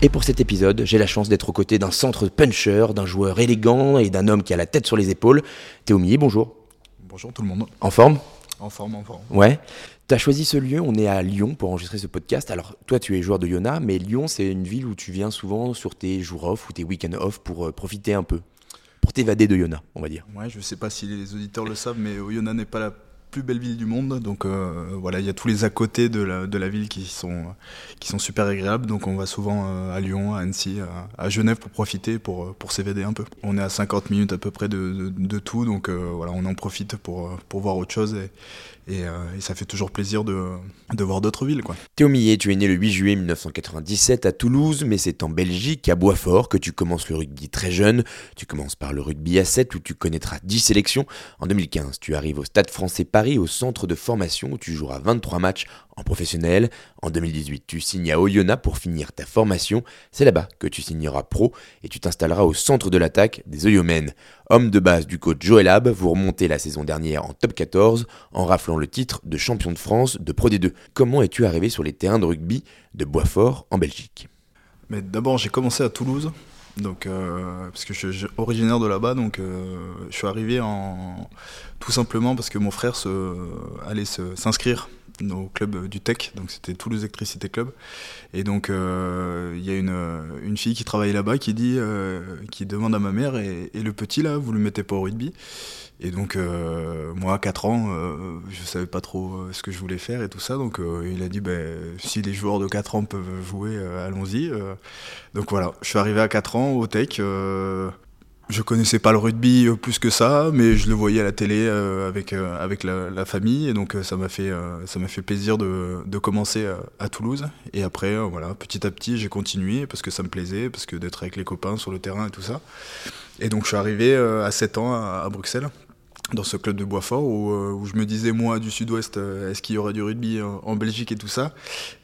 Et pour cet épisode, j'ai la chance d'être aux côtés d'un centre puncher, d'un joueur élégant et d'un homme qui a la tête sur les épaules. Théo Millet, bonjour. Bonjour tout le monde. En forme? En forme, en forme. Ouais. Tu as choisi ce lieu, on est à Lyon pour enregistrer ce podcast. Alors, toi, tu es joueur de Yona, mais Lyon, c'est une ville où tu viens souvent sur tes jours off ou tes week-ends off pour euh, profiter un peu, pour t'évader de Yona, on va dire. Ouais, je sais pas si les auditeurs le savent, mais Oyonnax n'est pas la plus belle ville du monde. Donc euh, voilà, il y a tous les à côté de la, ville qui sont, super agréables. Donc on va souvent euh, à Lyon, à Annecy, à, Genève pour profiter, pour, pour s'évader un peu. On est à 50 minutes à peu près de, de, tout, donc euh, voilà, on en profite pour, pour voir autre chose. Et, euh, et, ça fait toujours plaisir de, de voir d'autres villes. Quoi. Théo Millet, tu es né le 8 juillet 1997 à Toulouse, mais c'est en Belgique, à Boisfort, que tu commences le rugby très jeune. Tu commences par le rugby à 7 où tu connaîtras 10 sélections. En 2015, tu arrives au Stade français Paris, au centre de formation où tu joueras 23 matchs en professionnel. En 2018, tu signes à Oyonnax pour finir ta formation. C'est là-bas que tu signeras pro et tu t'installeras au centre de l'attaque des Oyomènes. Homme de base du coach Joël Ab, vous remontez la saison dernière en top 14 en raflant le titre de champion de France de Pro D2. Comment es-tu arrivé sur les terrains de rugby de Boisfort en Belgique? Mais d'abord, j'ai commencé à Toulouse. Donc, euh, parce que je suis originaire de là-bas, donc euh, je suis arrivé en tout simplement parce que mon frère allait s'inscrire au club du Tech, donc c'était Toulouse Electricité Club. Et donc euh, il y a une, une, fille qui travaille là-bas qui dit, euh, qui demande à ma mère et, et, le petit là, vous le mettez pas au rugby Et donc euh, moi à 4 ans, je savais pas trop ce que je voulais faire et tout ça, donc il a dit ben, si les joueurs de 4 ans peuvent jouer, allons-y. donc voilà, je suis arrivé à 4 ans au Tech. Je connaissais pas le rugby plus que ça, mais je le voyais à la télé euh, avec, euh, avec la, famille, et donc euh, ça m'a fait, ça m'a fait plaisir de, de commencer à Toulouse. Et après, voilà, petit à petit, j'ai continué parce que ça me plaisait, parce que d'être avec les copains sur le terrain et tout ça. Et donc je suis arrivé à 7 ans à Bruxelles dans ce club de Boisfort où, où, je me disais moi du sud-ouest est-ce qu'il y aurait du rugby en, Belgique et tout ça?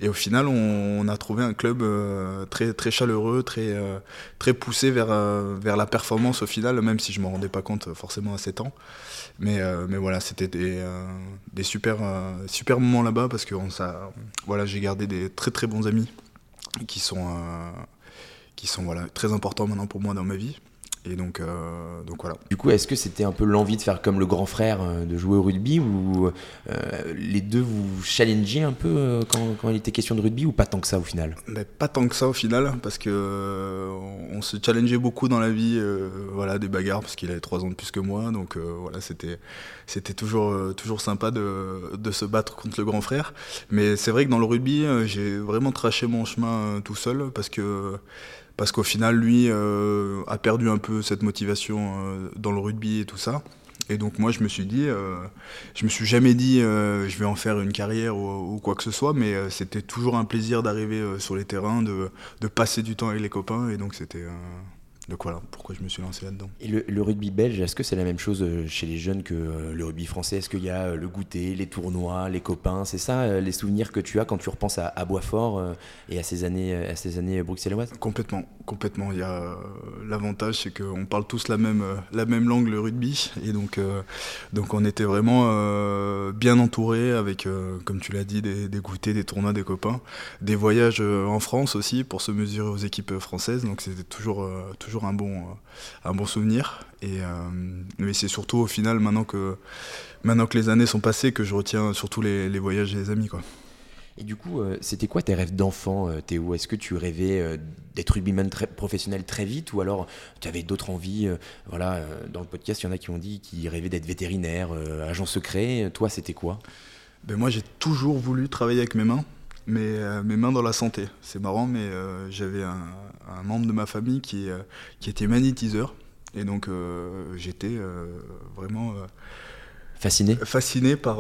Et au final on, on a trouvé un club euh, très très chaleureux très euh, très poussé vers euh, vers la performance au final même si je me rendais pas compte forcément à 7 ans. Mais mais voilà c'était des, des super super moments là-bas parce que on, ça voilà j'ai gardé des très très bons amis qui sont qui sont voilà très importants maintenant pour moi dans ma vie et donc, euh, donc voilà. Du coup, est-ce que c'était un peu l'envie de faire comme le grand frère, euh, de jouer au rugby, ou euh, les deux vous challengez un peu euh, quand, quand, il était question de rugby, ou pas tant que ça au final? Mais Pas tant que ça au final, parce que on se challengeait beaucoup dans la vie, voilà, des bagarres, parce qu'il avait trois ans de plus que moi, donc voilà, c'était c'était toujours toujours sympa de, de se battre contre le grand frère. Mais c'est vrai que dans le rugby, j'ai vraiment traché mon chemin tout seul, parce que parce qu'au final, lui euh, a perdu un peu cette motivation euh, dans le rugby et tout ça. Et donc moi, je me suis dit, euh, je me suis jamais dit, euh, je vais en faire une carrière ou, quoi que ce soit, mais c'était toujours un plaisir d'arriver sur les terrains, de, de, passer du temps avec les copains, et donc c'était donc voilà pourquoi je me suis lancé là-dedans. Et le, le, rugby belge, est-ce que c'est la même chose chez les jeunes que le rugby français? Est-ce qu'il y a le goûter, les tournois, les copains? C'est ça les souvenirs que tu as quand tu repenses à, à Boisfort et à ces années, à ces années bruxelloises? Complètement, complètement. Il y a l'avantage, c'est qu'on parle tous la même, la même langue, le rugby, et donc, euh, donc on était vraiment euh, bien entouré avec, euh, comme tu l'as dit, des, goûters, des tournois, des copains, des voyages en France aussi pour se mesurer aux équipes françaises. Donc c'était toujours, toujours un bon, souvenir. Et, euh, mais c'est surtout au final, maintenant que, maintenant que les années sont passées, que je retiens surtout les, les voyages et les amis. Quoi. Et du coup, euh, c'était quoi tes rêves d'enfant, euh, Théo? Est-ce que tu rêvais euh, d'être rugbyman professionnel très vite ou alors tu avais d'autres envies Voilà, dans le podcast, il y en a qui ont dit qu'ils rêvaient d'être vétérinaire, agent secret. Toi, c'était quoi? Ben Moi, j'ai toujours voulu travailler avec mes mains mais mes mains dans la santé. C'est marrant, mais j'avais un, membre de ma famille qui, qui était magnétiseur. Et donc j'étais vraiment fasciné, par,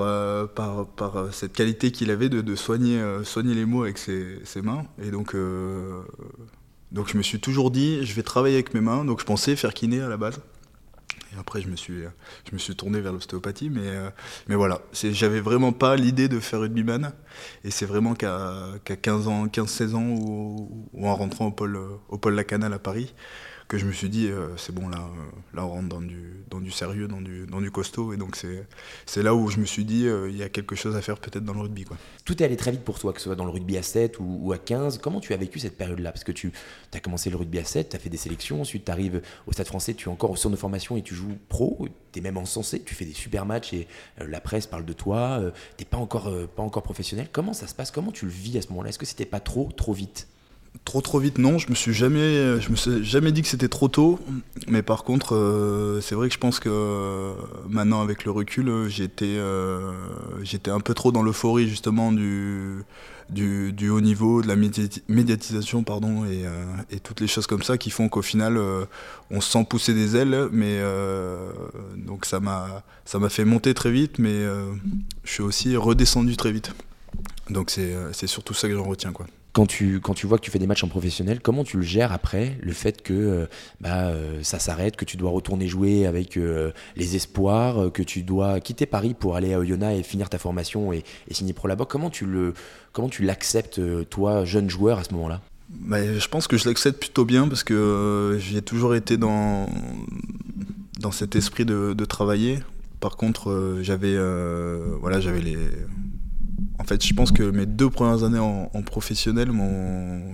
par, par cette qualité qu'il avait de, soigner, soigner les mots avec ses, mains. Et donc Donc je me suis toujours dit, je vais travailler avec mes mains. Donc je pensais faire kiné à la base. Et après, je me suis, je me suis tourné vers l'ostéopathie. Mais, euh, mais voilà, j'avais vraiment pas l'idée de faire rugbyman. Et c'est vraiment qu'à 15 ans, 15-16 ans, ou, en rentrant au pôle, au pôle Lacanal à Paris, que je me suis dit, euh, c'est bon, là, euh, là on rentre dans du, dans du sérieux, dans du, dans du costaud. Et donc, c'est là où je me suis dit, euh, il y a quelque chose à faire peut-être dans le rugby. Quoi. Tout est allé très vite pour toi, que ce soit dans le rugby à 7 ou, à 15. Comment tu as vécu cette période-là? Parce que tu as commencé le rugby à 7, tu as fait des sélections, ensuite tu arrives au Stade français, tu es encore au centre de formation et tu joues pro, tu es même encensé, tu fais des super matchs et la presse parle de toi, tu n'es pas encore, pas encore professionnel. Comment ça se passe? Comment tu le vis à ce moment-là? Est-ce que c'était pas trop, trop vite? Trop trop vite non, je me suis jamais, je me suis jamais dit que c'était trop tôt, mais par contre euh, c'est vrai que je pense que euh, maintenant avec le recul j'étais euh, j'étais un peu trop dans l'euphorie justement du, du, haut niveau, de la médiatisation pardon et, et, toutes les choses comme ça qui font qu'au final on se sent pousser des ailes, mais donc ça m'a ça m'a fait monter très vite, mais je suis aussi redescendu très vite. Donc c'est surtout ça que j'en retiens quoi quand tu, quand tu vois que tu fais des matchs en professionnel, comment tu le gères après le fait que euh, bah, euh, ça s'arrête, que tu dois retourner jouer avec euh, les espoirs, que tu dois quitter Paris pour aller à Oyonnax et finir ta formation et, signer pro là-bas Comment tu comment tu l'acceptes toi, jeune joueur à ce moment-là? Bah, Je pense que je l'accepte plutôt bien parce que j'ai toujours été dans, dans cet esprit de, de travailler. Par contre, j'avais voilà, j'avais les en fait, je pense que mes deux premières années en, professionnel,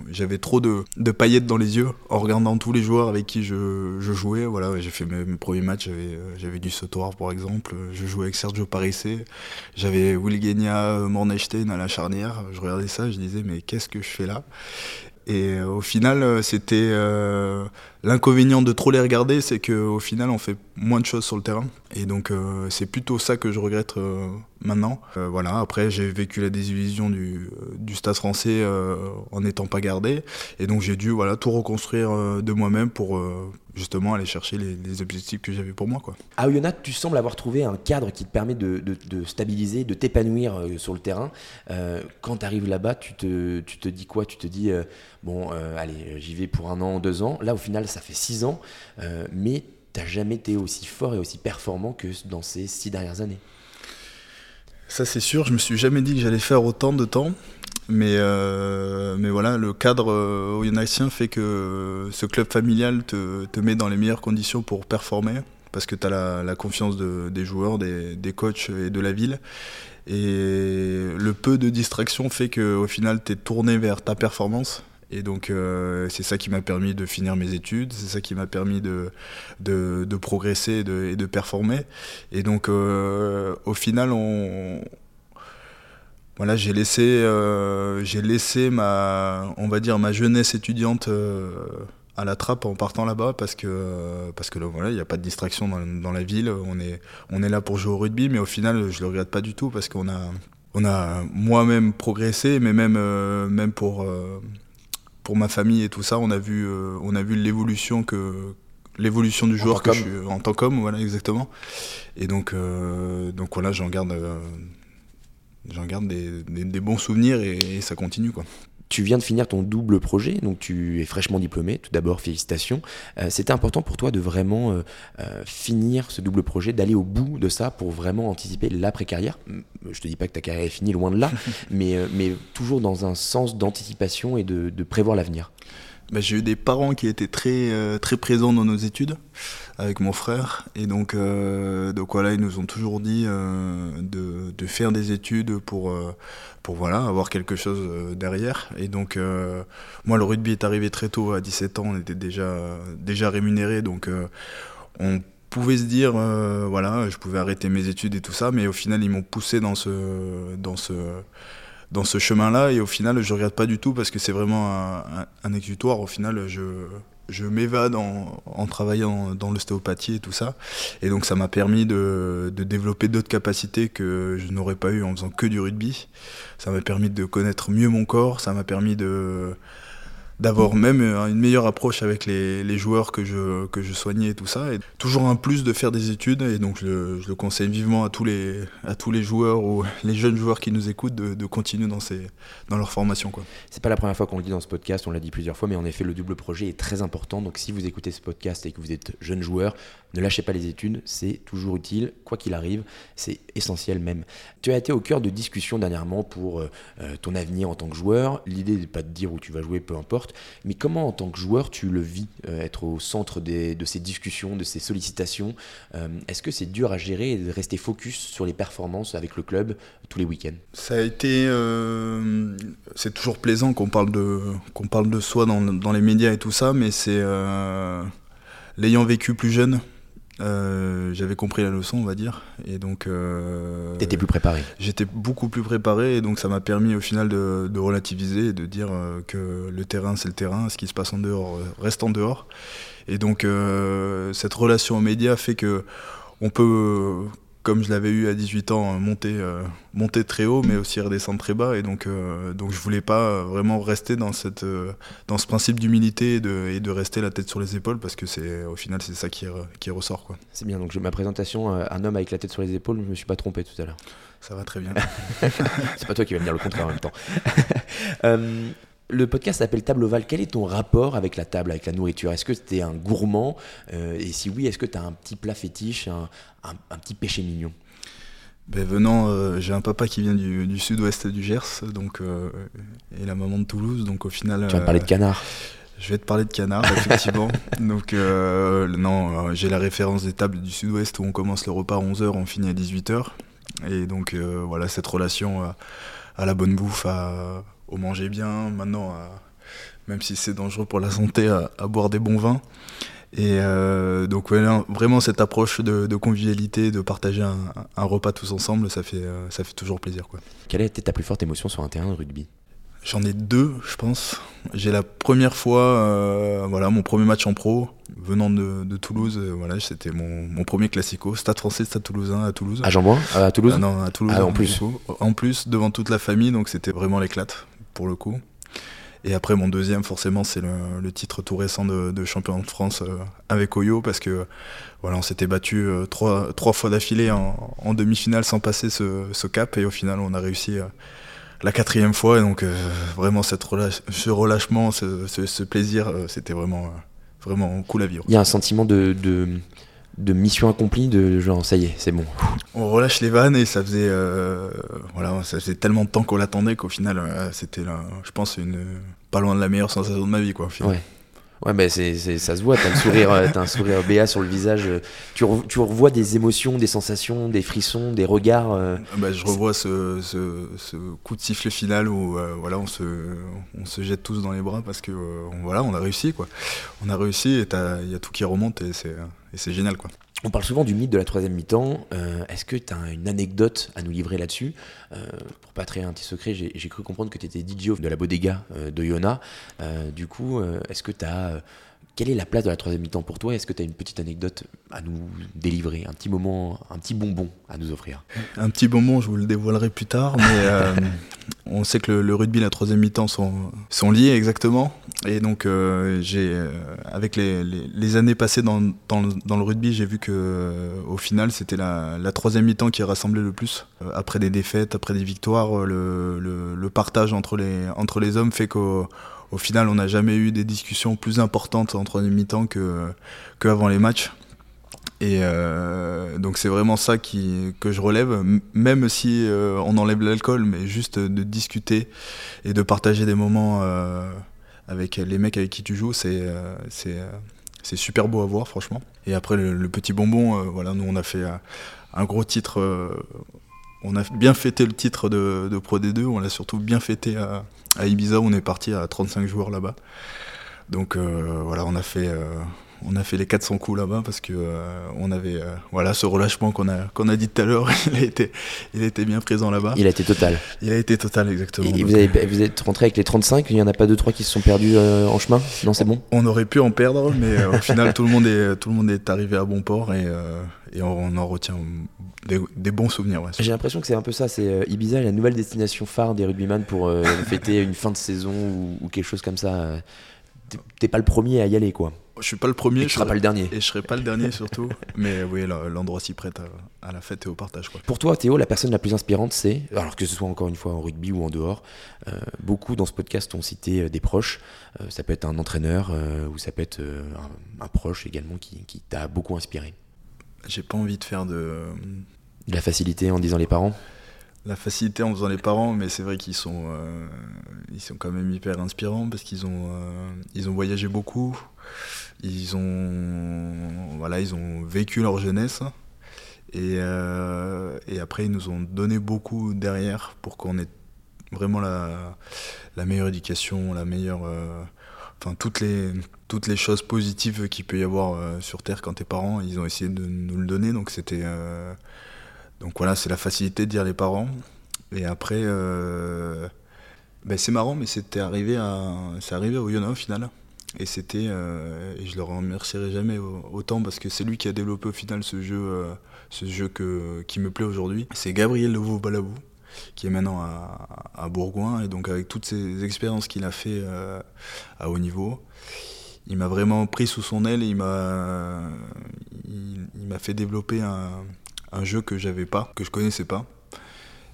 j'avais trop de, paillettes dans les yeux en regardant tous les joueurs avec qui je, jouais. Voilà, j'ai fait mes, premiers matchs, j'avais du Sotoir par exemple, je jouais avec Sergio Parissé, j'avais Will Genia, Mornestein à la charnière. Je regardais ça, je disais mais qu'est-ce que je fais là? Et euh, au final, euh, c'était euh, l'inconvénient de trop les regarder, c'est qu'au final, on fait moins de choses sur le terrain. Et donc, c'est plutôt ça que je regrette maintenant. voilà. Après, j'ai vécu la désillusion du, du Stade Français en n'étant pas gardé, et donc j'ai dû voilà tout reconstruire de moi-même pour justement aller chercher les, objectifs que j'avais pour moi. Quoi. À Oyonnax, tu sembles avoir trouvé un cadre qui te permet de, stabiliser, de t'épanouir euh, sur le terrain. Euh, quand tu arrives là-bas, tu te, tu te dis quoi? Tu te dis, euh, bon, allez, j'y vais pour un an, deux ans. Là, au final, ça fait six ans, mais tu n'as jamais été aussi fort et aussi performant que dans ces six dernières années. Ça, c'est sûr, je me suis jamais dit que j'allais faire autant de temps. Mais, euh, voilà, le cadre euh, fait que ce club familial te, met dans les meilleures conditions pour performer, parce que tu as la, confiance de, des joueurs, des, des, coachs et de la ville. Et le peu de distraction fait qu'au final, tu es tourné vers ta performance. Et donc, euh, c'est ça qui m'a permis de finir mes études, c'est ça qui m'a permis de, de, progresser et de, performer. Et donc, euh, au final, on, voilà, j'ai laissé, euh, laissé ma, on va dire, ma jeunesse étudiante à la trappe en partant là-bas parce que, parce que voilà, il n'y a pas de distraction dans, la ville. On est, on est là pour jouer au rugby, mais au final, je le regrette pas du tout parce qu'on a, on a moi-même progressé, mais même, même pour, pour ma famille et tout ça, on a vu, on a vu l'évolution que l'évolution du joueur que je suis en tant qu'homme, voilà exactement. Et donc, donc voilà, j'en garde j'en garde des, bons souvenirs et, ça continue quoi. Tu viens de finir ton double projet, donc tu es fraîchement diplômé. Tout d'abord, félicitations. Euh, c'était important pour toi de vraiment euh, euh, finir ce double projet, d'aller au bout de ça pour vraiment anticiper l'après-carrière. Je te dis pas que ta carrière est finie, loin de là, mais, mais toujours dans un sens d'anticipation et de prévoir l'avenir. Bah, j'ai eu des parents qui étaient très, euh, très présents dans nos études avec mon frère. Et donc, euh, donc voilà, ils nous ont toujours dit euh, de, de, faire des études pour, pour voilà, avoir quelque chose derrière. Et donc, moi, le rugby est arrivé très tôt, à 17 ans, on était déjà, déjà rémunéré. Donc, on pouvait se dire, voilà, je pouvais arrêter mes études et tout ça. Mais au final, ils m'ont poussé dans ce. Dans ce dans ce chemin-là. Et au final, je regrette pas du tout parce que c'est vraiment un, un, exutoire. Au final, je, je m'évade en, en, travaillant dans l'ostéopathie et tout ça. Et donc, ça m'a permis de, de développer d'autres capacités que je n'aurais pas eu en faisant que du rugby. Ça m'a permis de connaître mieux mon corps. Ça m'a permis de d'avoir même une meilleure approche avec les, joueurs que je, soignais et tout ça. Et toujours un plus de faire des études et donc je, le conseille vivement à tous les, à tous les joueurs ou les jeunes joueurs qui nous écoutent de, continuer dans, ces, dans leur formation. C'est pas la première fois qu'on le dit dans ce podcast, on l'a dit plusieurs fois, mais en effet le double projet est très important. Donc si vous écoutez ce podcast et que vous êtes jeune joueur, ne lâchez pas les études, c'est toujours utile, quoi qu'il arrive, c'est essentiel même. Tu as été au cœur de discussions dernièrement pour euh, euh, ton avenir en tant que joueur. L'idée n'est pas de dire où tu vas jouer, peu importe, mais comment en tant que joueur tu le vis, euh, être au centre de ces discussions, de ces sollicitations Est-ce que c'est dur à gérer et de rester focus sur les performances avec le club tous les week-ends? Ça a été... c'est toujours plaisant qu'on parle, de, parle de soi dans, les médias et tout ça, mais c'est... L'ayant vécu plus jeune, euh, j'avais compris la leçon, on va dire. Et donc. Euh, T'étais plus préparé. J'étais beaucoup plus préparé, et donc ça m'a permis au final de, relativiser et de dire euh, que le terrain, c'est le terrain, ce qui se passe en dehors reste en dehors. Et donc cette relation aux médias fait que on peut comme je l'avais eu à 18 ans, monter, euh, monter très haut, mais aussi redescendre très bas. Et donc, euh, donc je voulais pas vraiment rester dans, cette, euh, dans ce principe d'humilité et de, et de rester la tête sur les épaules, parce que c'est au final, c'est ça qui, qui ressort. Quoi. C'est bien, donc ma présentation, un homme avec la tête sur les épaules, je me suis pas trompé tout à l'heure. Ça va très bien. c'est pas toi qui vas me dire le contraire en même temps. Le podcast s'appelle Table Ovale. Quel est ton rapport avec la table, avec la nourriture? Est-ce que tu es un gourmand? Et si oui, est-ce que tu as un petit plat fétiche, un, un, petit péché mignon? Ben venant, euh, j'ai un papa qui vient du, sud-ouest du Gers, donc euh, et la maman de Toulouse, donc au final. Tu vas me parler de canard. Je vais te parler de canard, effectivement. donc non, j'ai la référence des tables du sud-ouest où on commence le repas à 11h, on finit à 18h. Et donc voilà, cette relation à, la bonne bouffe, à, au manger bien, maintenant, même si c'est dangereux pour la santé, à boire des bons vins. Et euh, donc vraiment cette approche de, convivialité, de partager un, repas tous ensemble, ça fait, euh, ça fait toujours plaisir. Quoi. Quelle a été ta plus forte émotion sur un terrain de rugby? J'en ai deux, je pense. J'ai la première fois, euh, voilà, mon premier match en pro, venant de, Toulouse. voilà, c'était mon, premier classico, Stade Français, Stade Toulousain à Toulouse. À Jean-Bouin, à Toulouse? non, à Toulouse. Ah, en plus. En plus, devant toute la famille, donc c'était vraiment l'éclate pour le coup. Et après, mon deuxième, forcément, c'est le, titre tout récent de, champion de France euh, avec Oyo, parce que voilà, on s'était battu euh, trois, trois, fois d'affilée en, demi-finale sans passer ce, cap, et au final, on a réussi euh, la quatrième fois. Et donc, vraiment, cette ce relâchement, ce, plaisir, c'était vraiment, vraiment cool à vivre. Il y a un sentiment de mission accomplie, de genre ça y est, c'est bon. On relâche les vannes et ça faisait, euh, voilà, ça faisait tellement de temps qu'on l'attendait qu'au final, euh, c'était, je pense, une pas loin de la meilleure sensation de ma vie, quoi. Ouais. Ouais, ben c'est, ça se voit, t'as, le sourire, euh, as un sourire béat sur le visage. Tu, tu, revois des émotions, des sensations, des frissons, des regards. Bah, je revois ce, ce, coup de sifflet final où voilà, on, se, on se jette tous dans les bras parce que voilà, on a réussi. Quoi. On a réussi et il y a tout qui remonte et c'est, et c'est génial quoi. On parle souvent du mythe de la troisième mi-temps. Euh, est-ce que tu as une anecdote à nous livrer là-dessus? Euh, Pour pas trahir un petit secret, j'ai cru comprendre que tu étais de la bodega euh, de Yona. du coup, est-ce que tu as quelle est la place de la troisième mi-temps pour toi? Est-ce que tu as une petite anecdote à nous délivrer Un petit moment, un petit bonbon à nous offrir? Un petit bonbon, je vous le dévoilerai plus tard, mais euh, on sait que le, rugby et la troisième mi-temps sont, sont liés exactement. Et donc, euh, j'ai, euh, avec les, les, années passées dans, dans, dans le rugby, j'ai vu que au final, c'était la, la troisième mi-temps qui rassemblait le plus. après des défaites, après des victoires, le, le, le partage entre les, entre les hommes fait qu'au au final, on n'a jamais eu des discussions plus importantes en troisième mi-temps que, avant les matchs. Et euh, donc c'est vraiment ça qui, que je relève, même si euh, on enlève l'alcool, mais juste de discuter et de partager des moments euh, avec les mecs avec qui tu joues, c'est super beau à voir franchement. Et après le, petit bonbon, voilà, nous on a fait un gros titre, on a bien fêté le titre de, de Pro D2, on l'a surtout bien fêté à, à Ibiza, on est parti à 35 joueurs là-bas. Donc euh, voilà, on a fait, euh, on a fait les 400 coups là-bas parce que euh, on avait euh, voilà ce relâchement qu'on a qu'on a dit tout à l'heure. il a été il a été bien présent là-bas. Il a été total. Il a été total exactement. Et Donc, vous, avez, vous êtes rentré avec les 35, il n'y en a pas deux trois qui se sont perdus euh, en chemin? Non, c'est bon? On aurait pu en perdre, mais euh, au final tout le monde est tout le monde est arrivé à bon port et, euh, et on, on en retient des, des bons souvenirs. ouais. J'ai l'impression que c'est un peu ça, c'est euh, Ibiza, la nouvelle destination phare des rugbyman pour euh, fêter une fin de saison ou, ou quelque chose comme ça. euh. T'es pas le premier à y aller, quoi. Je suis pas le premier, Et tu seras pas le dernier. et je serai pas le dernier surtout, mais oui l'endroit s'y prête à, à la fête et au partage quoi. Pour toi, Théo, la personne la plus inspirante, c'est, alors que ce soit encore une fois en rugby ou en dehors, euh, beaucoup dans ce podcast ont cité euh, des proches. Euh, ça peut être un entraîneur euh, ou ça peut être un, un proche également qui, qui t'a beaucoup inspiré. J'ai pas envie de faire de De la facilité en disant les parents? La facilité en faisant les parents, mais c'est vrai qu'ils sont, euh, ils sont quand même hyper inspirants parce qu'ils ont, euh, ils ont voyagé beaucoup, ils ont, voilà, ils ont vécu leur jeunesse et, euh, et après ils nous ont donné beaucoup derrière pour qu'on ait vraiment la, meilleure éducation, la meilleure, euh, enfin toutes les, toutes les choses positives qu'il peut y avoir euh, sur terre quand t'es parent, ils ont essayé de nous le donner, donc c'était donc voilà, c'est la facilité de dire les parents. Et après, ben c'est marrant, mais c'était arrivé c'est arrivé au Yona au final. Et c'était, euh, et je le remercierai jamais au- autant parce que c'est lui qui a développé au final ce jeu, euh, ce jeu que, qui me plaît aujourd'hui. C'est Gabriel Leveau Balabou qui est maintenant à, Bourgoin et donc avec toutes ces expériences qu'il a fait euh, à haut niveau, il m'a vraiment pris sous son aile et il m'a, il m'a fait développer un, un jeu que j'avais pas, que je connaissais pas.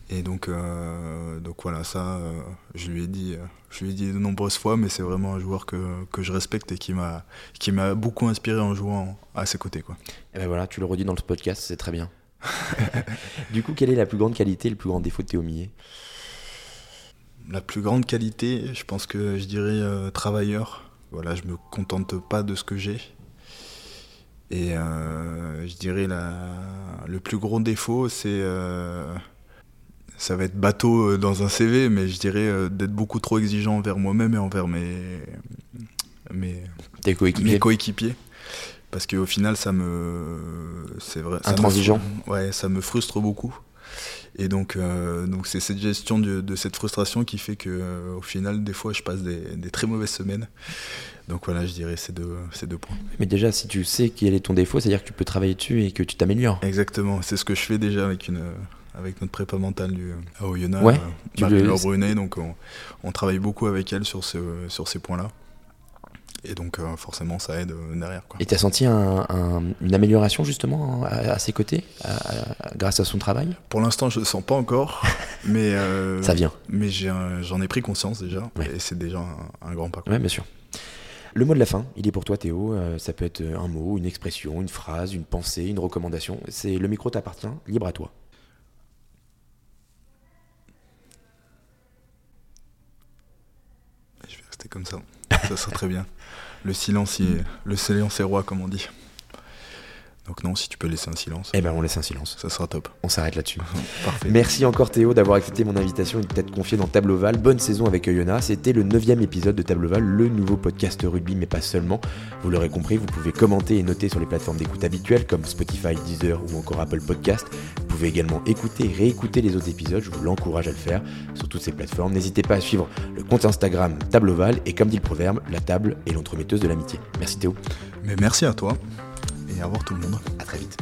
Et donc, euh, donc voilà, ça, euh, je lui ai dit, euh, je lui ai dit de nombreuses fois, mais c'est vraiment un joueur que, que je respecte et qui m'a, qui m'a beaucoup inspiré en jouant à ses côtés, quoi. Eh ben voilà, tu le redis dans le podcast, c'est très bien. du coup, quelle est la plus grande qualité et le plus grand défaut de Théo Millet? La plus grande qualité, je pense que je dirais travailleur. Voilà, je me contente pas de ce que j'ai. Et je dirais la, le plus gros défaut, c'est ça va être bateau euh, dans un CV, mais je dirais euh, d'être beaucoup trop exigeant envers moi-même et envers mes, mes, Tes coéquipiers mes coéquipiers. Parce qu'au final, ça me. C'est vrai. ça me- Intransigeant. ouais, ça me frustre beaucoup. Et donc, euh, donc c'est cette gestion de, de cette frustration qui fait que, euh, au final, des fois, je passe des, des très mauvaises semaines. Donc voilà, je dirais ces deux, ces deux points. Mais déjà, si tu sais quel est ton défaut, c'est-à-dire que tu peux travailler dessus et que tu t'améliores. Exactement, c'est ce que je fais déjà avec une. Avec notre prépa mentale du, à Oyonnax, Ouais, euh, Brunet, donc on, on travaille beaucoup avec elle sur, ce, sur ces points-là. Et donc euh, forcément ça aide euh, derrière. Quoi. Et tu as senti un- un- une amélioration justement à, à ses côtés, à- à- grâce à son travail? Pour l'instant je le sens pas encore, mais, euh, Ça vient. mais j'en ai pris conscience déjà, Ouais. et c'est déjà un, un grand pas. Oui, bien sûr. Le mot de la fin, il est pour toi Théo. Euh, ça peut être un mot, une expression, une phrase, une pensée, une recommandation. C'est le micro t'appartient, libre à toi. Rester comme ça, ça sera très bien. Le silence, il est- le silence est roi comme on dit. Donc non, si tu peux laisser un silence, Eh ben, on laisse un silence. ça sera top. On s'arrête là-dessus. Parfait. Merci encore Théo d'avoir accepté mon invitation et de t'être confié dans Table Oval. Bonne saison avec Oyonnax. C'était le neuvième épisode de Table Oval, le nouveau podcast rugby, mais pas seulement. Vous l'aurez compris, vous pouvez commenter et noter sur les plateformes d'écoute habituelles comme Spotify, Deezer ou encore Apple Podcast. Vous pouvez également écouter et réécouter les autres épisodes. Je vous l'encourage à le faire sur toutes ces plateformes. N'hésitez pas à suivre le compte Instagram Table Oval et comme dit le proverbe, la table est l'entremetteuse de l'amitié. Merci Théo. Mais merci à toi, et au revoir tout le monde. À très vite.